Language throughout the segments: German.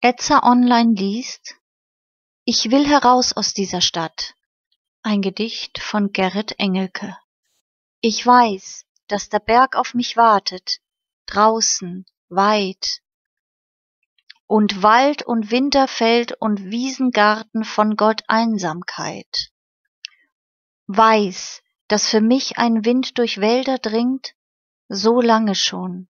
Etzer Online liest Ich will heraus aus dieser Stadt. Ein Gedicht von Gerrit Engelke. Ich weiß, dass der Berg auf mich wartet, draußen, weit. Und Wald und Winterfeld und Wiesengarten von Gott Einsamkeit. Weiß, dass für mich ein Wind durch Wälder dringt, so lange schon.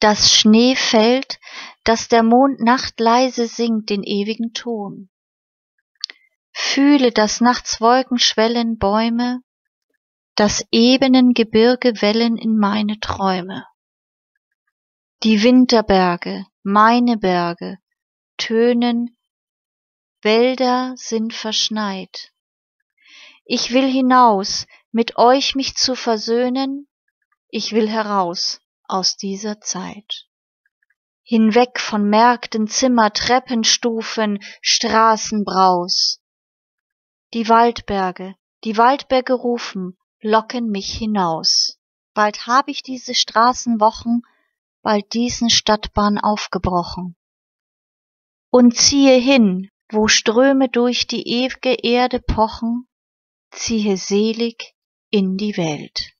Dass Schnee fällt, dass der Mond Nacht leise singt den ewigen Ton. Fühle, dass nachts Wolken schwellen Bäume, dass ebenen Gebirge wellen in meine Träume. Die Winterberge, meine Berge, tönen, Wälder sind verschneit. Ich will hinaus, mit euch mich zu versöhnen, ich will heraus aus dieser Zeit. Hinweg von Märkten, Zimmer, Treppenstufen, Straßenbraus. Die Waldberge, die Waldberge rufen, locken mich hinaus. Bald hab ich diese Straßenwochen, bald diesen Stadtbahn aufgebrochen. Und ziehe hin, wo Ströme durch die ew'ge Erde pochen, ziehe selig in die Welt.